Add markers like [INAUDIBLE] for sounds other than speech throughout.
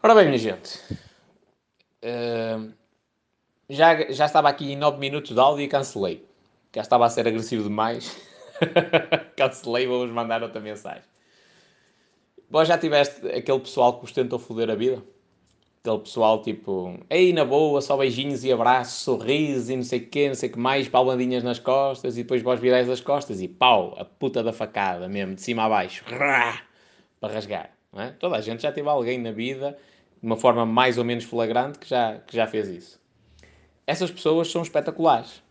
Ora bem, minha gente, uh, já, já estava aqui em 9 minutos de áudio e cancelei. Já estava a ser agressivo demais. [LAUGHS] cancelei, vou-vos mandar outra mensagem. Vós já tiveste aquele pessoal que vos tentou foder a vida? Aquele pessoal tipo, ei, na boa, só beijinhos e abraços, sorrisos e não sei o quê, não sei o que mais, palmadinhas nas costas e depois vós virais as costas e pau, a puta da facada mesmo, de cima a baixo, para rasgar. É? Toda a gente já teve alguém na vida, de uma forma mais ou menos flagrante, que já, que já fez isso. Essas pessoas são espetaculares.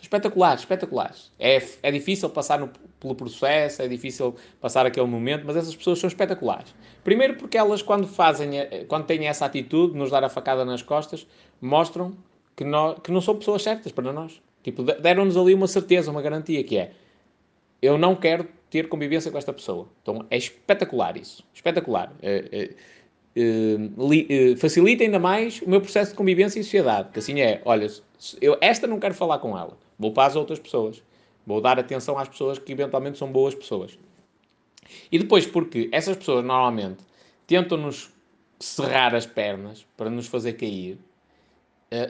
Espetaculares, espetaculares. É, é difícil passar no, pelo processo, é difícil passar aquele momento, mas essas pessoas são espetaculares. Primeiro porque elas, quando fazem, quando têm essa atitude de nos dar a facada nas costas, mostram que, nós, que não são pessoas certas para nós. Tipo, deram-nos ali uma certeza, uma garantia, que é eu não quero ter convivência com esta pessoa. Então é espetacular isso. Espetacular. É, é, é, facilita ainda mais o meu processo de convivência em sociedade. Que assim é, olha, eu esta não quero falar com ela. Vou para as outras pessoas. Vou dar atenção às pessoas que eventualmente são boas pessoas. E depois, porque essas pessoas normalmente tentam-nos serrar as pernas para nos fazer cair,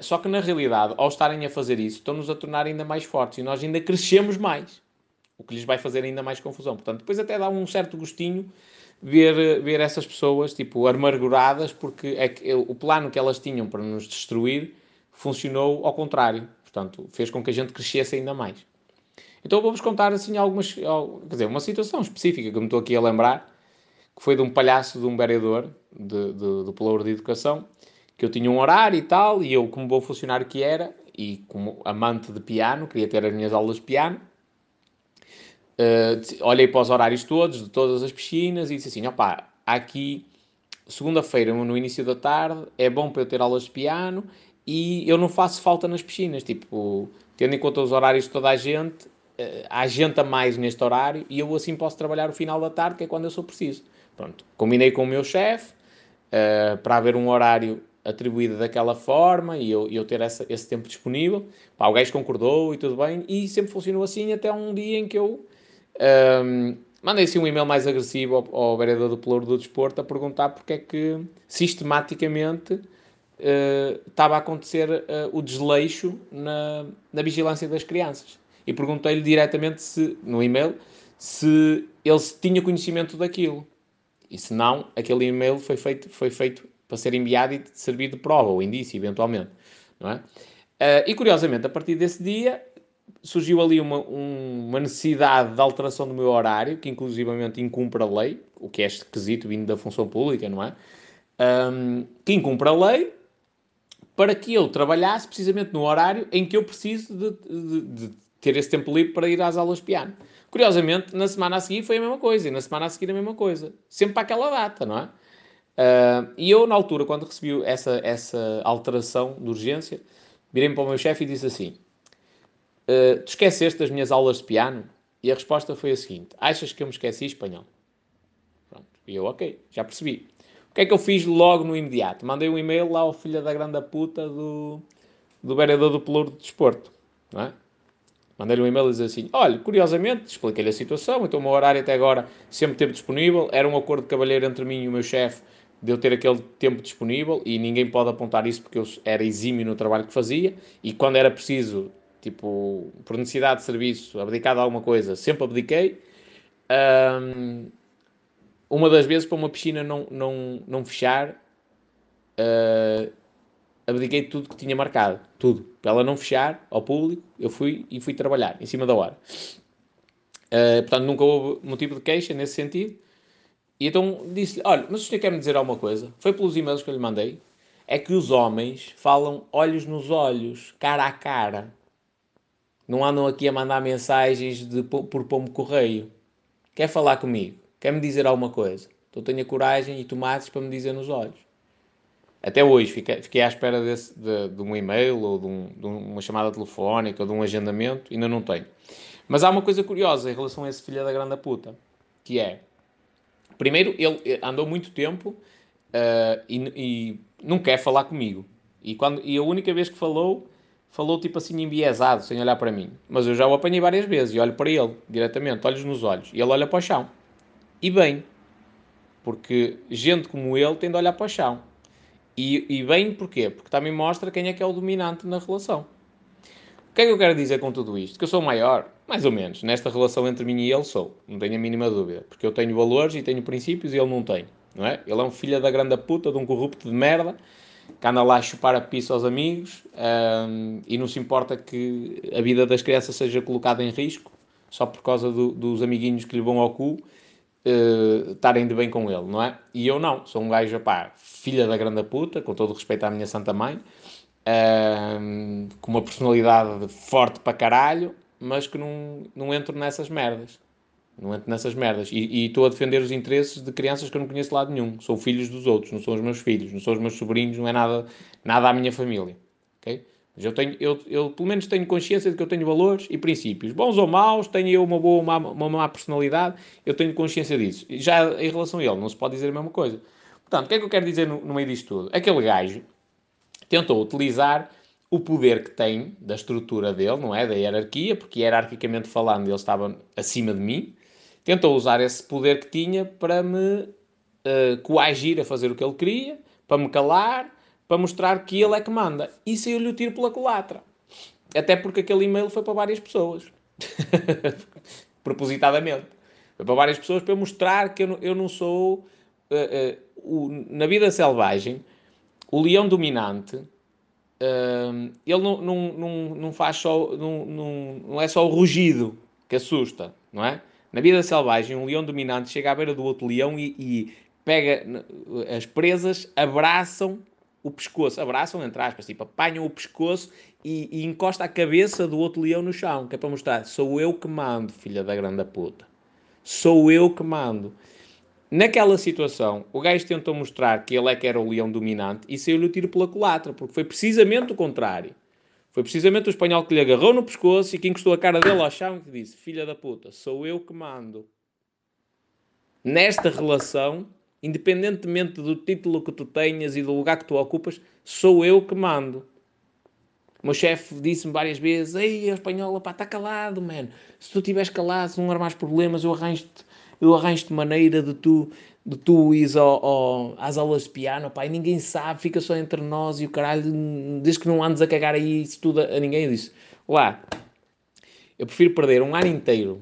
só que na realidade, ao estarem a fazer isso, estão-nos a tornar ainda mais fortes e nós ainda crescemos mais o que lhes vai fazer ainda mais confusão. Portanto, depois até dá um certo gostinho ver, ver essas pessoas, tipo, amarguradas, porque é que o plano que elas tinham para nos destruir funcionou ao contrário. Portanto, fez com que a gente crescesse ainda mais. Então vou-vos contar, assim, algumas... Quer dizer, uma situação específica que me estou aqui a lembrar, que foi de um palhaço, de um vereador de, de, do Pelouro de Educação, que eu tinha um horário e tal, e eu, como bom funcionário que era, e como amante de piano, queria ter as minhas aulas de piano, Uh, olhei para os horários todos, de todas as piscinas, e disse assim: opá, aqui, segunda-feira, no início da tarde, é bom para eu ter aulas de piano e eu não faço falta nas piscinas. Tipo, tendo em conta os horários de toda a gente, uh, há gente a mais neste horário e eu assim posso trabalhar o final da tarde, que é quando eu sou preciso. Pronto, combinei com o meu chefe uh, para haver um horário atribuído daquela forma e eu, eu ter essa, esse tempo disponível. Pá, o gajo concordou e tudo bem, e sempre funcionou assim até um dia em que eu um, mandei assim um e-mail mais agressivo ao, ao vereador do Pelouro do Desporto a perguntar porque é que sistematicamente uh, estava a acontecer uh, o desleixo na, na vigilância das crianças. E perguntei-lhe diretamente se, no e-mail se ele tinha conhecimento daquilo. E se não, aquele e-mail foi feito, foi feito para ser enviado e servir de prova ou indício, eventualmente. Não é? Uh, e curiosamente, a partir desse dia, surgiu ali uma, um, uma necessidade de alteração do meu horário, que inclusivamente incumpre a lei, o que é esquisito vindo da função pública, não é? Um, que incumpre a lei para que eu trabalhasse precisamente no horário em que eu preciso de, de, de ter esse tempo livre para ir às aulas de piano. Curiosamente, na semana a seguir foi a mesma coisa, e na semana a seguir a mesma coisa. Sempre para aquela data, não é? Uh, e eu, na altura, quando recebi essa, essa alteração de urgência, virei-me para o meu chefe e disse assim: Uh, tu esqueceste das minhas aulas de piano? E a resposta foi a seguinte: Achas que eu me esqueci espanhol? Pronto. E eu, ok, já percebi. O que é que eu fiz logo no imediato? Mandei um e-mail lá ao filho da grande puta do, do vereador do Pelouro de Desporto. Não é? Mandei-lhe um e-mail e dizer assim: Olha, curiosamente, expliquei-lhe a situação, então o meu horário até agora sempre teve disponível, era um acordo de cavalheiro entre mim e o meu chefe de eu ter aquele tempo disponível e ninguém pode apontar isso porque eu era exímio no trabalho que fazia e quando era preciso tipo, por necessidade de serviço, abdicado a alguma coisa, sempre abdiquei. Um, uma das vezes para uma piscina não, não, não fechar, uh, abdiquei de tudo que tinha marcado, tudo. Para ela não fechar ao público, eu fui e fui trabalhar em cima da hora. Uh, portanto, nunca houve motivo de queixa nesse sentido. E então disse-lhe: Olha, mas o senhor quer me dizer alguma coisa? Foi pelos e-mails que eu lhe mandei. É que os homens falam olhos nos olhos, cara a cara. Não andam aqui a mandar mensagens de, por pombo correio. Quer falar comigo? Quer me dizer alguma coisa? Então tenha coragem e tomates para me dizer nos olhos. Até hoje fiquei, fiquei à espera desse, de, de, um e-mail ou de, um, de, uma chamada telefónica ou de um agendamento, ainda não tenho. Mas há uma coisa curiosa em relação a esse filho da grande puta, que é, primeiro, ele andou muito tempo uh, e, e, não quer falar comigo. E, quando, e a única vez que falou falou tipo assim enviesado, sem olhar para mim. Mas eu já o apanhei várias vezes e olho para ele diretamente, olhos nos olhos. E ele olha para o chão. E bem. Porque gente como ele tem de olhar para o chão. E, e bem porquê? Porque também mostra quem é que é o dominante na relação. O que é que eu quero dizer com tudo isto? Que eu sou maior? Mais ou menos. Nesta relação entre mim e ele sou. Não tenho a mínima dúvida. Porque eu tenho valores e tenho princípios e ele não tem. Não é? Ele é um filho da grande puta, de um corrupto de merda, que anda lá a chupar a pista aos amigos um, e não se importa que a vida das crianças seja colocada em risco só por causa do, dos amiguinhos que lhe vão ao cu uh, estarem de bem com ele, não é? E eu não, sou um gajo, pá, filha da grande puta, com todo o respeito à minha santa mãe, uh, com uma personalidade forte para caralho, mas que não, não entro nessas merdas. Não entro nessas merdas. E estou a defender os interesses de crianças que eu não conheço de lado nenhum. São filhos dos outros, não são os meus filhos, não são os meus sobrinhos, não é nada, nada à minha família. Okay? Mas eu, tenho, eu, eu pelo menos tenho consciência de que eu tenho valores e princípios. Bons ou maus, tenho eu uma boa ou uma, uma má personalidade, eu tenho consciência disso. Já em relação a ele, não se pode dizer a mesma coisa. Portanto, o que é que eu quero dizer no, no meio disto tudo? Aquele gajo tentou utilizar o poder que tem da estrutura dele, não é? Da hierarquia, porque hierarquicamente falando ele estava acima de mim. Tentou usar esse poder que tinha para me uh, coagir a fazer o que ele queria, para me calar, para mostrar que ele é que manda. E saiu-lhe o tiro pela culatra. Até porque aquele e-mail foi para várias pessoas. [LAUGHS] Propositadamente. Foi para várias pessoas para mostrar que eu não, eu não sou. Uh, uh, o, na vida selvagem, o leão dominante. Uh, ele não, não, não, não faz só. Não, não, não é só o rugido que assusta, não é? Na vida selvagem, um leão dominante chega à beira do outro leão e, e pega as presas, abraçam o pescoço, abraçam, entre aspas, tipo, apanham o pescoço e, e encosta a cabeça do outro leão no chão, que é para mostrar, sou eu que mando, filha da grande puta. Sou eu que mando. Naquela situação, o gajo tentou mostrar que ele é que era o leão dominante e saiu-lhe o tiro pela culatra, porque foi precisamente o contrário. Foi precisamente o espanhol que lhe agarrou no pescoço e que encostou a cara dele ao chão e que disse: Filha da puta, sou eu que mando. Nesta relação, independentemente do título que tu tenhas e do lugar que tu ocupas, sou eu que mando. O meu chefe disse-me várias vezes: Ei, a espanhola, pá, está calado, mano. Se tu estiveres calado, se não armares problemas, eu arranjo-te eu arranjo maneira de tu, de tu ires ao, ao, às aulas de piano, pá, e ninguém sabe, fica só entre nós e o caralho, desde que não andes a cagar aí isso tudo a, ninguém. Eu disse: Lá, eu prefiro perder um ano inteiro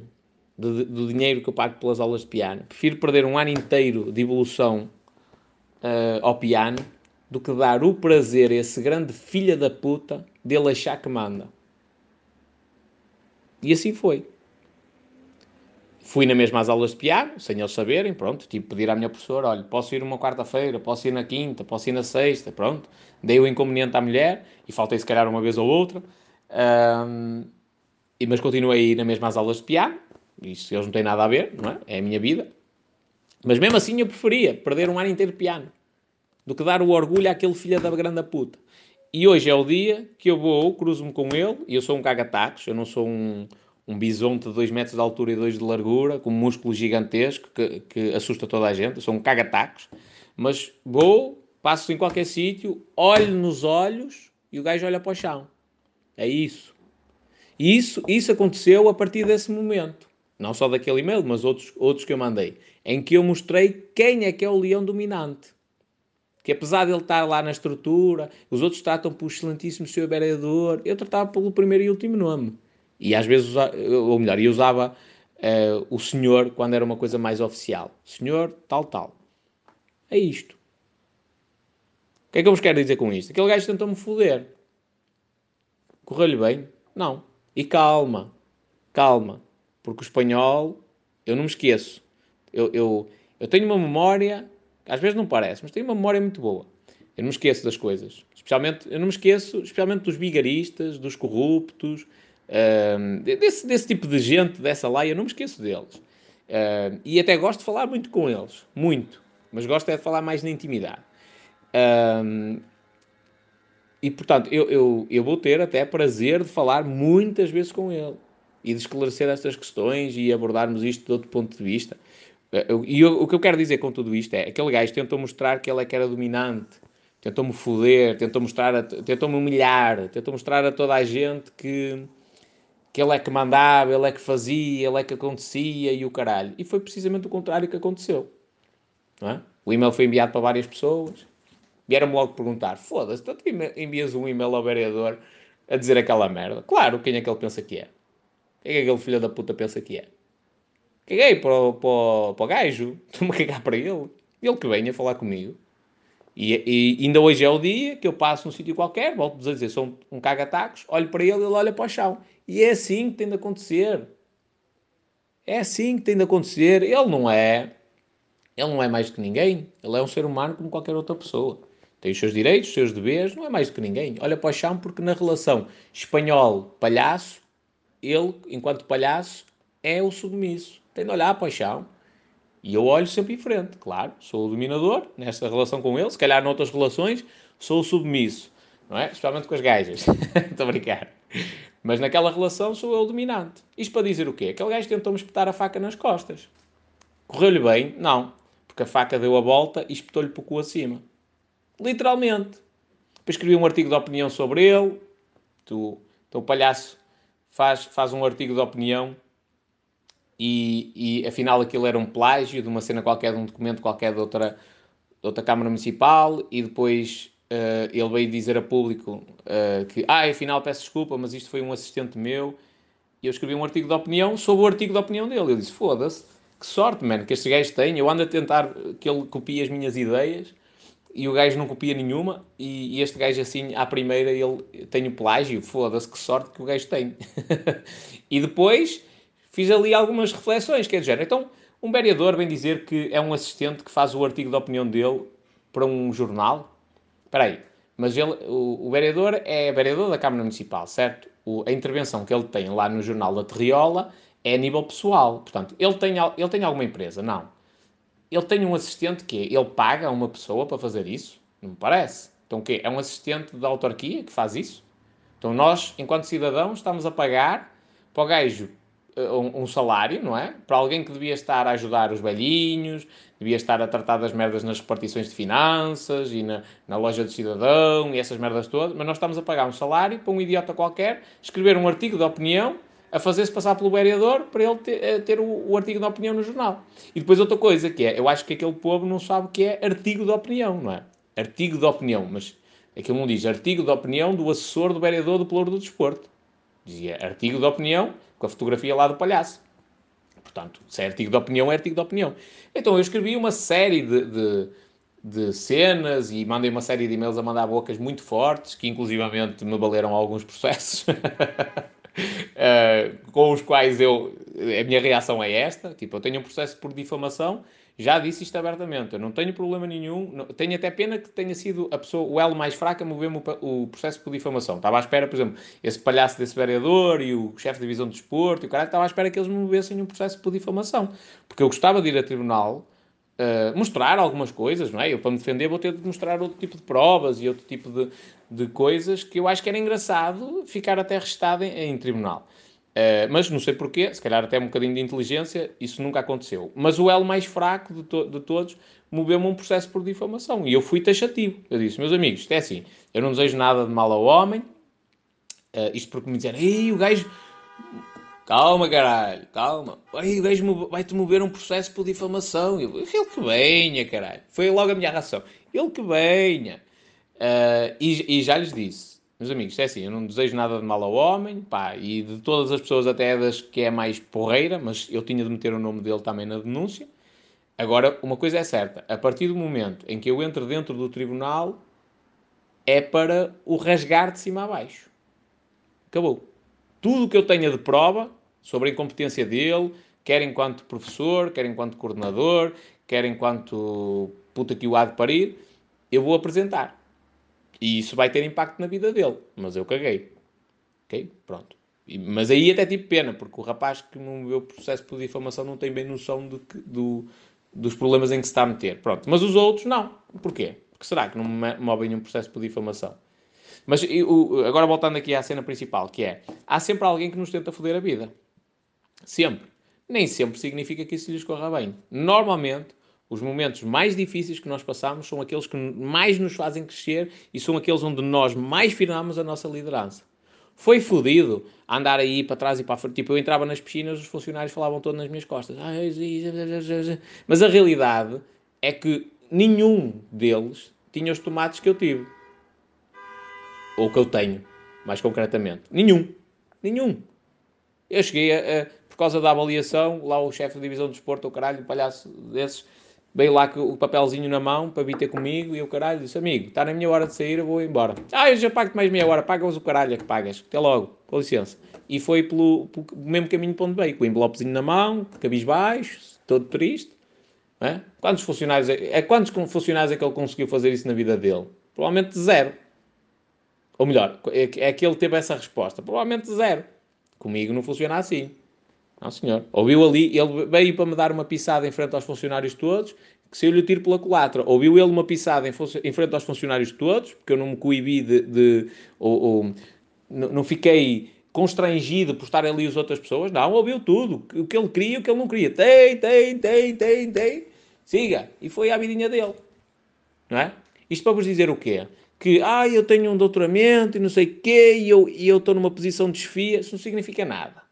do, do, dinheiro que eu pago pelas aulas de piano. Prefiro perder um ano inteiro de evolução uh, ao piano do que dar o prazer a esse grande filha da puta dele achar que manda. E assim foi. Fui na mesma às aulas de piano, sem eles saberem, pronto, que pedir à minha professora, olha, posso ir uma quarta-feira, posso ir na quinta, posso ir na sexta, pronto. Dei o inconveniente à mulher, e faltei se calhar uma vez ou outra, um, mas continuei a ir na mesma às aulas de piano, isso eles não têm nada a ver, não é? É a minha vida. Mas mesmo assim eu preferia perder um ano inteiro de piano do que dar o orgulho àquele filho da grande puta. E hoje é o dia que eu vou, cruzo-me com ele, e eu sou um cagatacos, eu não sou um, um bisonte de 2 metros de altura e 2 de largura, com um músculo gigantesco que, que assusta toda a gente, um cagatacos, mas vou, passo em qualquer sítio, olho nos olhos e o gajo olha para o chão. É isso. Isso, isso aconteceu a partir desse momento não só daquele e-mail, mas outros, outros que eu mandei, em que eu mostrei quem é que é o leão dominante. Que apesar de ele estar lá na estrutura, os outros tratam por excelentíssimo seu vereador, eu tratava pelo primeiro e último nome. E às vezes, ou melhor, eu usava uh, o senhor quando era uma coisa mais oficial. Senhor, tal, tal. É isto. O que é que eu vos quero dizer com isto? Aquele gajo tentou-me foder. Correu-lhe bem? Não. E calma, calma. Porque o espanhol, eu não me esqueço. Eu, eu, eu tenho uma memória, às vezes não parece, mas tenho uma memória muito boa. Eu não me esqueço das coisas. Especialmente, eu não me esqueço, especialmente dos bigaristas, dos corruptos, uh, desse, desse tipo de gente, dessa eu não me esqueço deles. Uh, e até gosto de falar muito com eles, muito. Mas gosto é de falar mais na intimidade. Uh, e portanto, eu, eu, eu vou ter até prazer de falar muitas vezes com ele e de esclarecer estas questões e abordarmos isto de outro ponto de vista. Eh, e o que eu quero dizer com tudo isto é, aquele gajo tentou mostrar que ele é que era dominante, tentou-me foder, tentou mostrar, tentou-me humilhar, tentou mostrar a toda a gente que, que ele é que mandava, ele é que fazia, ele é que acontecia e o caralho. E foi precisamente o contrário que aconteceu. É? O e-mail foi enviado para várias pessoas. Vieram-me logo perguntar: foda-se, tu envias um e-mail ao vereador a dizer aquela merda. Claro, quem é que ele pensa que é? Quem é que aquele filho da puta pensa que é? Caguei para o, para, para o gajo, [LAUGHS] estou-me a cagar para ele. Ele que venha falar comigo. E, e, ainda hoje é o dia que eu passo num sítio qualquer, volto-vos a dizer, sou um, um caga-tacos, olho para ele, ele olha para o chão. E é assim que tem de acontecer. É assim que tem de acontecer. Ele não é. Ele não é mais que ninguém. Ele é um ser humano como qualquer outra pessoa. Tem os seus direitos, os seus deveres, não é mais que ninguém. Olha para o chão porque na relação espanhol-palhaço, ele, enquanto palhaço, é o submisso. Tem de olhar para o chão. E eu olho sempre em frente, claro. Sou o dominador nesta relação com ele. Se calhar noutras relações sou o submisso. Não é? Especialmente com as gajas. [LAUGHS] Estou a brincar. Mas naquela relação sou eu o dominante. Isto para dizer o quê? Aquele gajo tentou-me espetar a faca nas costas. Correu-lhe bem? Não. Porque a faca deu a volta e espetou-lhe para o cu acima. Literalmente. Depois escrevi um artigo de opinião sobre ele. Tu, o palhaço faz, faz um artigo de opinião e, e afinal aquilo era um plágio de uma cena qualquer, de um documento qualquer de outra, de outra Câmara Municipal e depois uh, ele veio dizer a público uh, que, ah, afinal peço desculpa, mas isto foi um assistente meu e eu escrevi um artigo de opinião sobre o artigo de opinião dele. Eu disse, foda-se, que sorte, mano, que este gajo tem. Eu ando a tentar que ele copie as minhas ideias e o gajo não copia nenhuma, e, este gajo assim, à primeira, ele tem o plágio, foda-se, que sorte que o gajo tem. [LAUGHS] e depois fiz ali algumas reflexões, que é dizer, então, um vereador vem dizer que é um assistente que faz o artigo de opinião dele para um jornal? Espera aí, mas ele, o, o vereador é vereador da Câmara Municipal, certo? O, a intervenção que ele tem lá no jornal da Terriola é a nível pessoal. Portanto, ele tem, ele tem alguma empresa? Não ele tem um assistente que ele paga uma pessoa para fazer isso? Não me parece. Então o quê? É um assistente da autarquia que faz isso? Então nós, enquanto cidadãos, estamos a pagar para o gajo um, um, salário, não é? Para alguém que devia estar a ajudar os velhinhos, devia estar a tratar das merdas nas repartições de finanças e na, na loja de cidadão e essas merdas todas, mas nós estamos a pagar um salário para um idiota qualquer escrever um artigo de opinião a fazer-se passar pelo vereador para ele ter, eh, ter o, o, artigo de opinião no jornal. E depois outra coisa que é, eu acho que aquele povo não sabe o que é artigo de opinião, não é? Artigo de opinião, mas aquilo não diz artigo de opinião do assessor do vereador do Pelouro do Desporto. Dizia artigo de opinião com a fotografia lá do palhaço. Portanto, se é artigo de opinião, é artigo de opinião. Então eu escrevi uma série de, de, de cenas e mandei uma série de e-mails a mandar bocas muito fortes, que inclusivamente me valeram alguns processos. uh, [LAUGHS] com os quais eu. A minha reação é esta: tipo, eu tenho um processo por difamação, já disse isto abertamente, eu não tenho problema nenhum, tenho até pena que tenha sido a pessoa, o elo mais fraco a mover-me o, o, processo por difamação. Estava à espera, por exemplo, esse palhaço desse vereador e o chefe de divisão de desporto e o cara estava à espera que eles me movessem um processo por difamação, porque eu gostava de ir a tribunal. Uh, mostrar algumas coisas, não é? Eu, para me defender, vou ter de mostrar outro tipo de provas e outro tipo de, de coisas que eu acho que era engraçado ficar até restado em, em tribunal. Uh, mas não sei porquê, se calhar até um bocadinho de inteligência, isso nunca aconteceu. Mas o elo mais fraco de, to de todos moveu-me um processo por difamação. E eu fui taxativo. Eu disse, meus amigos, isto é assim, eu não desejo nada de mal ao homem. Uh, isto porque me disseram, ei, o gajo... Calma, caralho, calma. Ei, o gajo vai-te mover um processo por difamação. Eu, ele que venha, caralho. Foi logo a minha reação. Ele que venha. Uh, e, e, já lhes disse, meus amigos, é assim, eu não desejo nada de mal ao homem, pá, e de todas as pessoas, até das que é mais porreira, mas eu tinha de meter o nome dele também na denúncia. Agora, uma coisa é certa, a partir do momento em que eu entro dentro do tribunal, é para o rasgar de cima a baixo. Acabou. Tudo o que eu tenha de prova sobre a incompetência dele, quer enquanto professor, quer enquanto coordenador, quer enquanto puta que o há de parir, eu vou apresentar. E isso vai ter impacto na vida dele. Mas eu caguei. Ok? Pronto. E, mas aí até tive pena, porque o rapaz que no meu processo por difamação não tem bem noção de que, do, dos problemas em que se está a meter. Pronto. Mas os outros, não. Porquê? Porque será que não movem um processo por difamação? Mas eu, agora voltando aqui à cena principal, que é, há sempre alguém que nos tenta foder a vida. Sempre. Nem sempre significa que isso lhes corra bem. Normalmente, os momentos mais difíceis que nós passamos são aqueles que mais nos fazem crescer e são aqueles onde nós mais firmamos a nossa liderança. Foi fodido andar aí para trás e para frente. Tipo, eu entrava nas piscinas, os funcionários falavam todos nas minhas costas. Mas a realidade é que nenhum deles tinha os tomates que eu tive. Ou que eu tenho, mais concretamente. Nenhum. Nenhum. Eu cheguei a, a por causa da avaliação, lá o chefe da divisão de desporto, o caralho, o palhaço desses, veio lá com o papelzinho na mão para vir ter comigo e o caralho disse: Amigo, está na minha hora de sair, eu vou embora. Ah, eu já pago-te mais meia hora, pagas o caralho, que pagas. Até logo, com licença. E foi pelo, pelo mesmo caminho para onde veio, com o envelopezinho na mão, cabisbaixo, todo triste. É? Quantos funcionários é, é, quantos funcionários é que ele conseguiu fazer isso na vida dele? Provavelmente zero. Ou melhor, é, é que ele teve essa resposta. Provavelmente zero. Comigo não funciona assim. Não, senhor. Ouviu ali, ele veio para me dar uma pisada em frente aos funcionários todos, que saiu-lhe o tiro pela culatra. Ouviu ele uma pisada em, em, frente aos funcionários todos, porque eu não me coibi de. de ou, ou, não fiquei constrangido por estar ali as outras pessoas. Não, ouviu tudo. O que ele queria, o que ele não queria. Tem, tem, tem, tem, tem. Siga. E foi a vidinha dele. Não é? Isto para vos dizer o quê? Que, ah, eu tenho um doutoramento e não sei o quê, e eu estou eu numa posição de desfia. Isso não significa nada.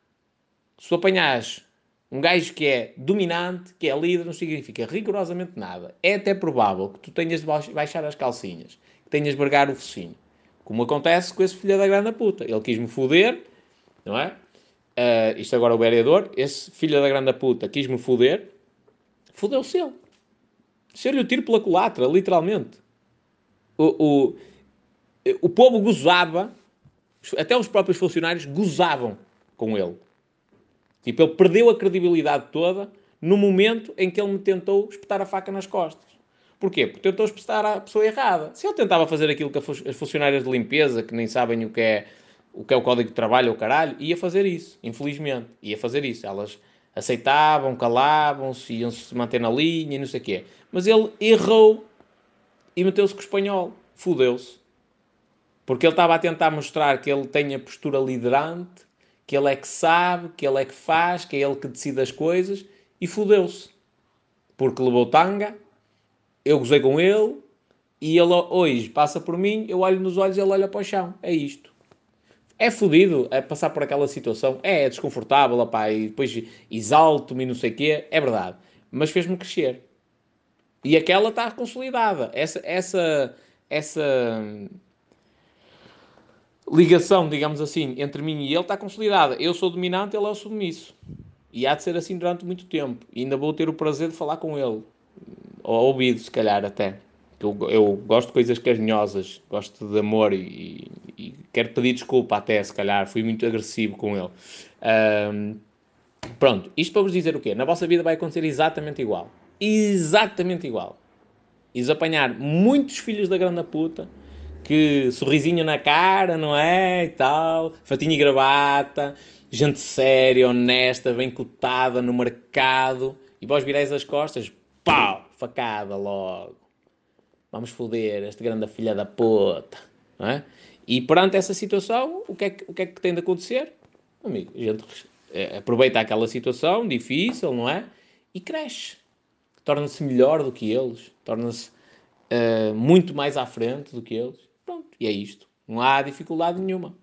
Se apanhas um gajo que é dominante, que é líder, não significa rigorosamente nada. É até provável que tu tenhas de baixar as calcinhas, que tenhas de vergar o focinho. Como acontece com esse filho da grande puta. Ele quis-me foder, não é? Uh, isto agora é o vereador, esse filho da grande puta quis-me foder, fodeu-se ele. Ser-lhe o tiro pela culatra, literalmente. O, o, o povo gozava, até os próprios funcionários gozavam com ele. Tipo, ele perdeu a credibilidade toda no momento em que ele me tentou espetar a faca nas costas. Porquê? Porque tentou espetar a pessoa errada. Se ele tentava fazer aquilo que as funcionárias de limpeza, que nem sabem o que é o, que é o código de trabalho ou caralho, ia fazer isso, infelizmente. Ia fazer isso. Elas aceitavam, calavam-se, iam-se manter na linha e não sei o quê. Mas ele errou e meteu-se com o espanhol. Fudeu-se. Porque ele estava a tentar mostrar que ele tem a postura liderante que ele é que sabe, que ele é que faz, que é ele que decide as coisas, e fodeu-se. Porque levou tanga, eu gozei com ele, e ele hoje passa por mim, eu olho nos olhos e ele olha para o chão. É isto. É fodido é passar por aquela situação, é, é desconfortável, opá, e depois exalto-me e não sei o quê, é verdade. Mas fez-me crescer. E aquela está consolidada. Essa, essa, essa ligação, digamos assim, entre mim e ele está consolidada. Eu sou dominante, ele é o submisso. E há de ser assim durante muito tempo. E ainda vou ter o prazer de falar com ele. Ou ouvido, se calhar, até. Eu, eu gosto de coisas carinhosas, gosto de amor e, e, quero pedir desculpa até, se calhar, fui muito agressivo com ele. Um, pronto, isto para vos dizer o quê? Na vossa vida vai acontecer exatamente igual. Exatamente igual. E apanhar muitos filhos da grande puta que sorrisinho na cara, não é? E tal, fatinho e gravata, gente séria, honesta, bem cotada no mercado, e vós virais as costas, pau, facada logo. Vamos foder este grande filha da puta, não é? E perante essa situação, o que é que, o que, é que tem de acontecer? Amigo, a gente é, aproveita aquela situação difícil, não é? E cresce. Torna-se melhor do que eles, torna-se uh, muito mais à frente do que eles e é isto. Não há dificuldade nenhuma.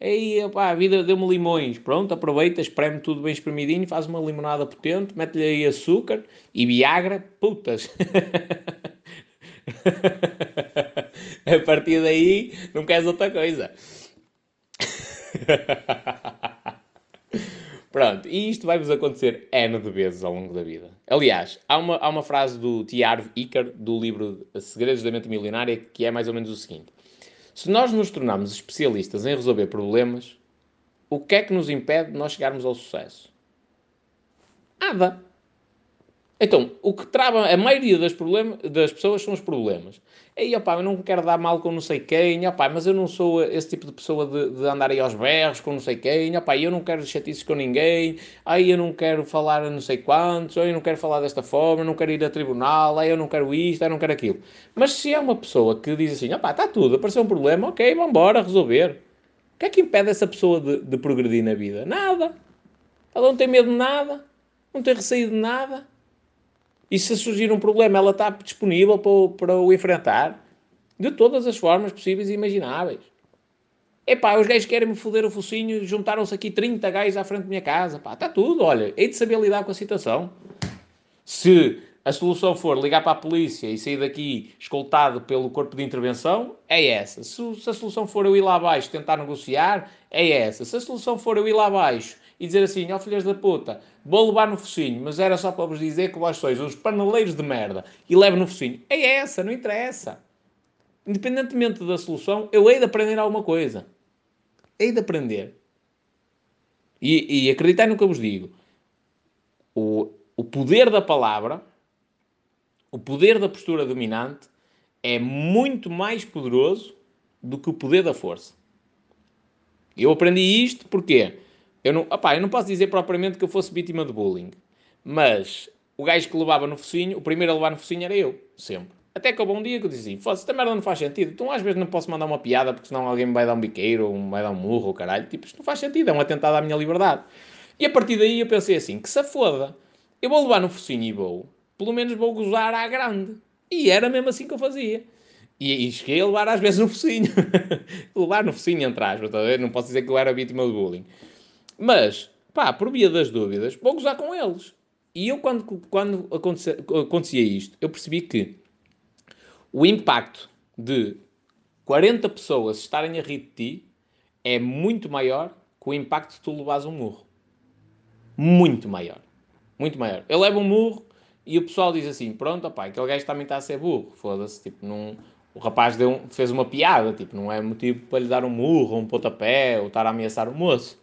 Aí, a vida deu-me limões. Pronto, aproveita, espreme tudo bem espremidinho, faz uma limonada potente, mete-lhe aí açúcar e Viagra, putas. [LAUGHS] a partir daí, não queres outra coisa. [LAUGHS] Pronto, e isto vai-vos acontecer N de vezes ao longo da vida. Aliás, há uma, há uma frase do T. Harv Iker, do livro Segredos da Mente Milionária, que é mais ou menos o seguinte. Se nós nos tornarmos especialistas em resolver problemas, o que é que nos impede de nós chegarmos ao sucesso? Nada. Então, o que trava a maioria das, problem das pessoas são os problemas. Aí, opá, eu não quero dar mal com não sei quem, opá, mas eu não sou esse tipo de pessoa de, de andar aí aos berros com não sei quem, opá, eu não quero chatices com ninguém, aí eu não quero falar a não sei quantos, ou eu não quero falar desta forma, eu não quero ir a tribunal, aí eu não quero isto, aí eu não quero aquilo. Mas se é uma pessoa que diz assim, opá, está tudo, apareceu um problema, ok, vamos embora resolver. O que é que impede essa pessoa de, de progredir na vida? Nada. Ela não tem medo de nada, não tem receio de nada e se surgir um problema, ela está disponível para, o, para o enfrentar de todas as formas possíveis e imagináveis. Epá, os gajos querem-me foder o focinho, juntaram-se aqui 30 gajos à frente da minha casa. Pá, está tudo, olha, hei de saber lidar com a situação. Se a solução for ligar para a polícia e sair daqui escoltado pelo corpo de intervenção, é essa. Se, se, a solução for eu ir lá abaixo tentar negociar, é essa. Se a solução for eu ir lá abaixo e dizer assim, ó oh, filhas da puta, vou levar no focinho, mas era só para vos dizer que vós sois uns paneleiros de merda e levo no focinho, é essa, não interessa. Independentemente da solução, eu hei de aprender alguma coisa. Hei de aprender. E, e acreditai no que eu vos digo. O, o poder da palavra o poder da postura dominante é muito mais poderoso do que o poder da força. Eu aprendi isto porque eu não, opá, eu não posso dizer propriamente que eu fosse vítima de bullying, mas o gajo que levava no focinho, o primeiro a levar no focinho era eu, sempre. Até que houve um dia que eu disse assim, esta merda não faz sentido, então às vezes não posso mandar uma piada porque senão alguém me vai dar um biqueiro ou me vai dar um murro ou caralho, tipo, isto não faz sentido, é um atentado à minha liberdade. E a partir daí eu pensei assim, que se foda, eu vou levar no focinho e vou, pelo menos vou gozar à grande. E era mesmo assim que eu fazia. E, e cheguei a levar às vezes no focinho. [LAUGHS] levar no focinho, entre aspas, não posso dizer que eu era vítima de bullying. Mas, pá, por via das dúvidas, vou gozar com eles. E eu, quando, quando acontecia, acontecia isto, eu percebi que o impacto de 40 pessoas estarem a rir de ti é muito maior que o impacto de tu levares um murro. Muito maior. Muito maior. Eu levo um murro, e o pessoal diz assim: pronto, opa, aquele gajo também está a ser burro, foda-se. Tipo, não, o rapaz deu, fez uma piada, tipo, não é motivo para lhe dar um murro, um pontapé ou estar a ameaçar o moço,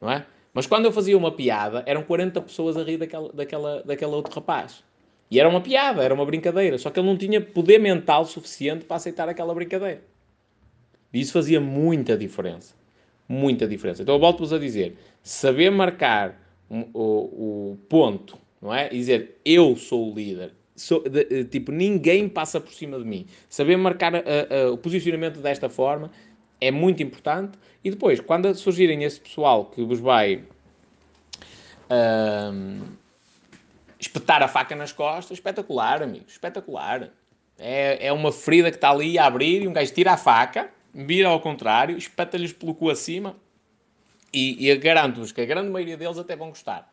não é? Mas quando eu fazia uma piada, eram 40 pessoas a rir daquela, daquela, daquele outro rapaz. E era uma piada, era uma brincadeira. Só que ele não tinha poder mental suficiente para aceitar aquela brincadeira. E isso fazia muita diferença. Muita diferença. Então eu volto-vos a dizer: saber marcar o, o, ponto não é? E dizer eu sou o líder. De, de, tipo, ninguém passa por cima de mim. Saber marcar uh, uh, o posicionamento desta forma é muito importante. E depois, quando surgirem esse pessoal que vos vai espetar a faca nas costas, espetacular, amigo, espetacular. É, é uma ferida que está ali a abrir e um gajo tira a faca, vira ao contrário, espeta-lhes pelo cu acima e, e garanto-vos que a grande maioria deles até vão gostar.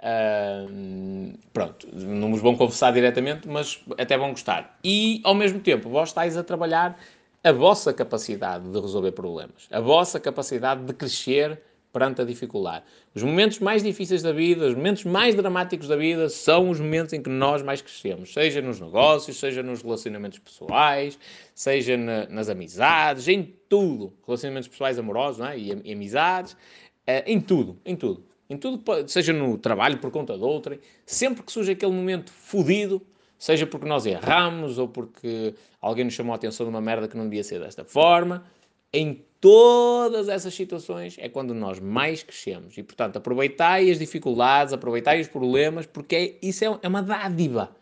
Uh, pronto, não vos vão confessar diretamente, mas até vão gostar. E, ao mesmo tempo, vós estáis a trabalhar a vossa capacidade de resolver problemas, a vossa capacidade de crescer perante a dificuldade. Os momentos mais difíceis da vida, os momentos mais dramáticos da vida, são os momentos em que nós mais crescemos, seja nos negócios, seja nos relacionamentos pessoais, seja na, nas amizades, em tudo. Relacionamentos pessoais amorosos é? e, e amizades, uh, em tudo, em tudo em tudo, seja no trabalho por conta de outrem, sempre que surge aquele momento fodido, seja porque nós erramos ou porque alguém nos chamou a atenção de uma merda que não devia ser desta forma, em todas essas situações é quando nós mais crescemos. E, portanto, aproveitai as dificuldades, aproveitai os problemas, porque é, isso é, é uma dádiva.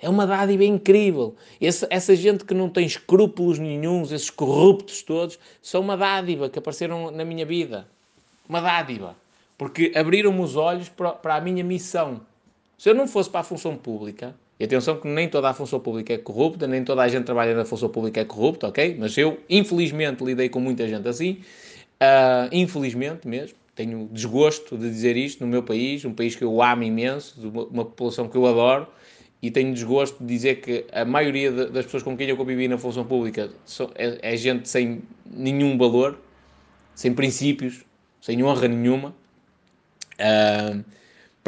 É uma dádiva incrível. Esse, essa gente que não tem escrúpulos nenhums, esses corruptos todos, são uma dádiva que apareceram na minha vida. Uma dádiva. Porque abriram-me os olhos para, para a minha missão. Se eu não fosse para a função pública, e atenção que nem toda a função pública é corrupta, nem toda a gente que trabalha na função pública é corrupta, ok? Mas eu, infelizmente, lidei com muita gente assim. Uh, infelizmente mesmo. Tenho desgosto de dizer isto no meu país, um país que eu amo imenso, uma, população que eu adoro, e tenho desgosto de dizer que a maioria de, das pessoas com quem eu convivi na função pública é, é gente sem nenhum valor, sem princípios, sem honra nenhuma. Uh,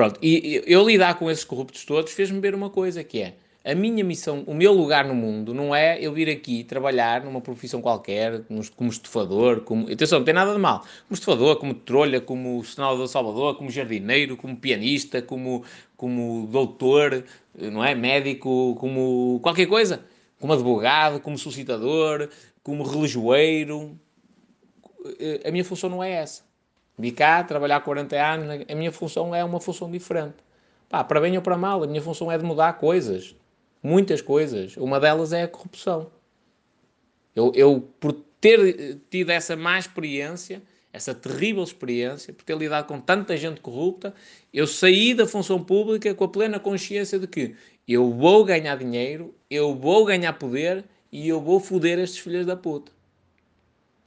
pronto, e eu lidar com esses corruptos todos fez-me ver uma coisa que é a minha missão, o meu lugar no mundo não é eu vir aqui trabalhar numa profissão qualquer, como estufador, como, atenção, não tem nada de mal, como estufador, como trolha, como senador de Salvador, como jardineiro, como pianista, como, como doutor, não é? Médico, como qualquer coisa, como advogado, como suscitador, como religioeiro. A minha função não é essa. Vim cá trabalhar 40 anos, a minha função é uma função diferente. Pá, para bem ou para mal, a minha função é de mudar coisas. Muitas coisas. Uma delas é a corrupção. Eu, eu por ter tido essa má experiência, essa terrível experiência, por ter lidado com tanta gente corrupta, eu saí da função pública com a plena consciência de que eu vou ganhar dinheiro, eu vou ganhar poder e eu vou foder estes filhos da puta.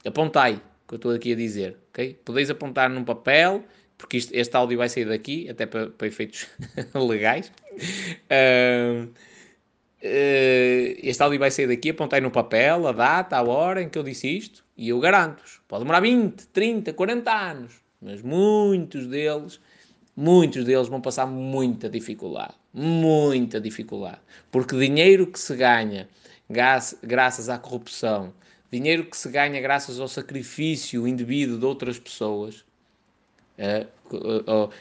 Apontai que eu estou aqui a dizer, ok? Podeis apontar num papel, porque isto, este áudio vai sair daqui, até para, para efeitos [LAUGHS] legais. Uh, este áudio vai sair daqui, apontei no papel a data, a hora em que eu disse isto, e eu garanto-vos, pode demorar 20, 30, 40 anos, mas muitos deles, muitos deles vão passar muita dificuldade, muita dificuldade, porque dinheiro que se ganha graças à corrupção, dinheiro que se ganha graças ao sacrifício indevido de outras pessoas, é,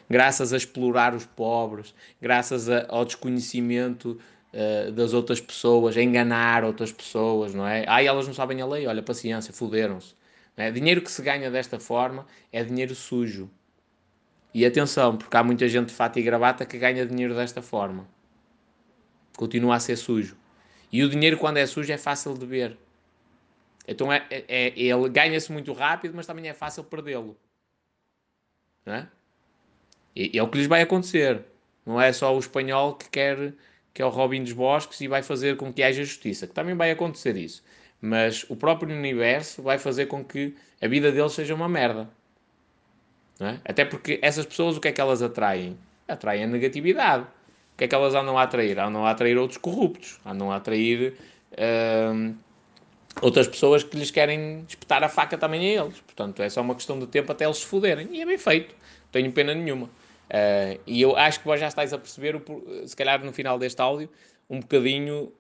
graças a explorar os pobres, graças ao desconhecimento uh, das outras pessoas, a enganar outras pessoas, não é? Ah, elas não sabem a lei, olha, paciência, fuderam-se. É? Dinheiro que se ganha desta forma é dinheiro sujo. E atenção, porque há muita gente de fato e gravata que ganha dinheiro desta forma. Continua a ser sujo. E o dinheiro, quando é sujo, é fácil de ver. Então é, é, é ele ganha-se muito rápido, mas também é fácil perdê-lo. É? E, é o que lhes vai acontecer. Não é só o espanhol que quer que é o Robin dos Bosques e vai fazer com que haja justiça, que também vai acontecer isso. Mas o próprio universo vai fazer com que a vida deles seja uma merda. É? Até porque essas pessoas, o que é que elas atraem? Atraem a negatividade. O que é que elas andam a atrair? Andam a atrair outros corruptos, andam a atrair uh, outras pessoas que lhes querem espetar a faca também a eles. Portanto, é só uma questão de tempo até eles se foderem. E é bem feito. Tenho pena nenhuma. Uh, e eu acho que vós já estáis a perceber, o, se calhar no final deste áudio, um bocadinho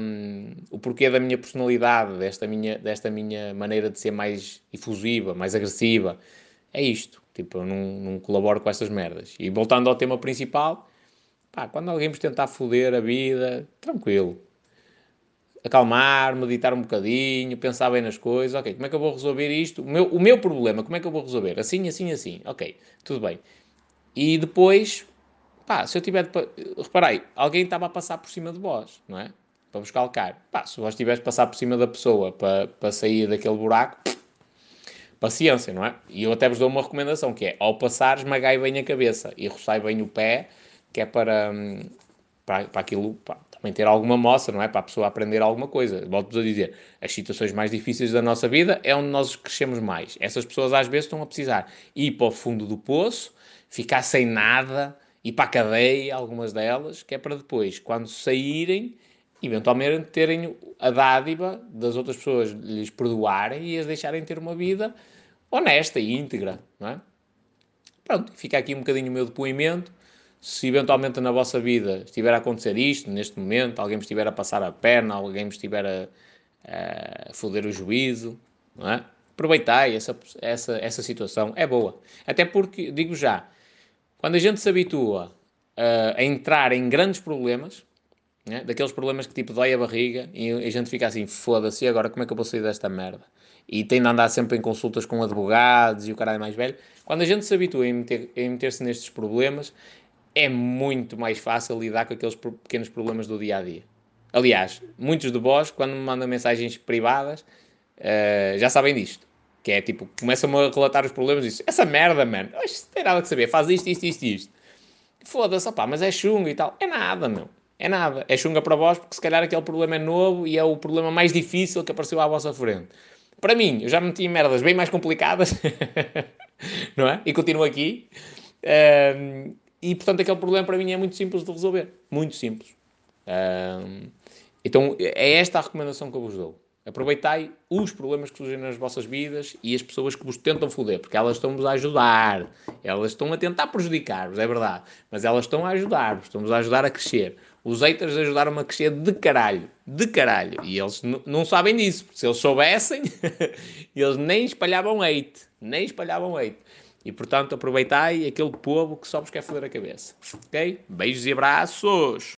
um, o porquê da minha personalidade, desta minha, desta minha maneira de ser mais efusiva, mais agressiva. É isto. Tipo, eu não, não colaboro com essas merdas. E voltando ao tema principal, pá, quando alguém vos tentar foder a vida, tranquilo acalmar, meditar um bocadinho, pensar bem nas coisas, ok, como é que eu vou resolver isto? O meu, o meu problema, como é que eu vou resolver? Assim, assim, assim, ok, tudo bem. E depois, pá, se eu tiver, de, reparei, alguém estava a passar por cima de vós, não é? Para vos calcar. Pá, se vós tiveres de passar por cima da pessoa para, para sair daquele buraco, paciência, não é? E eu até vos dou uma recomendação, que é, ao passar, esmagai bem a cabeça e roçai bem o pé, que é para, hum, para, para aquilo, pá, também ter alguma moça, não é? Para a pessoa aprender alguma coisa. Volto-vos a dizer, as situações mais difíceis da nossa vida é onde nós crescemos mais. Essas pessoas às vezes estão a precisar ir para o fundo do poço, ficar sem nada, ir para a cadeia, algumas delas, que é para depois, quando saírem, eventualmente terem a dádiva das outras pessoas lhes perdoarem e as deixarem ter uma vida honesta e íntegra, não é? Pronto, fica aqui um bocadinho o meu depoimento se eventualmente na vossa vida estiver a acontecer isto, neste momento, alguém me estiver a passar a perna, alguém me estiver a, a foder o juízo, não é? aproveitai essa, essa, essa situação, é boa. Até porque, digo já, quando a gente se habitua a, entrar em grandes problemas, né? daqueles problemas que tipo dói a barriga e a gente fica assim, foda-se, agora como é que eu vou sair desta merda? E tem de andar sempre em consultas com advogados e o caralho mais velho. Quando a gente se habitua a meter-se meter nestes problemas, é muito mais fácil lidar com aqueles pequenos problemas do dia a dia. Aliás, muitos de vós, quando me mandam mensagens privadas, uh, já sabem disto. Que é tipo, começam-me a relatar os problemas e dizem: Essa merda, mano, não tem nada que saber, faz isto, isto, isto, isto. Foda-se, opá, mas é chunga e tal. É nada, meu. É nada. É chunga para vós porque se calhar aquele problema é novo e é o problema mais difícil que apareceu à vossa frente. Para mim, eu já meti merdas bem mais complicadas, [LAUGHS] não é? E continuo aqui. Um, e, portanto, aquele problema para mim é muito simples de resolver. Muito simples. Um, então, é esta a recomendação que eu vos dou. Aproveitai os problemas que surgem nas vossas vidas e as pessoas que vos tentam foder, porque elas estão-vos a ajudar. Elas estão a tentar prejudicar-vos, é verdade. Mas elas estão a ajudar-vos, estão-vos a ajudar a crescer. Os haters ajudaram-me a crescer de caralho. De caralho. E eles não sabem disso. Se eles soubessem, [LAUGHS] eles nem espalhavam hate. Nem espalhavam hate. E portanto aproveitai aquele povo que só vos quer foder a cabeça. Ok? Beijos e abraços!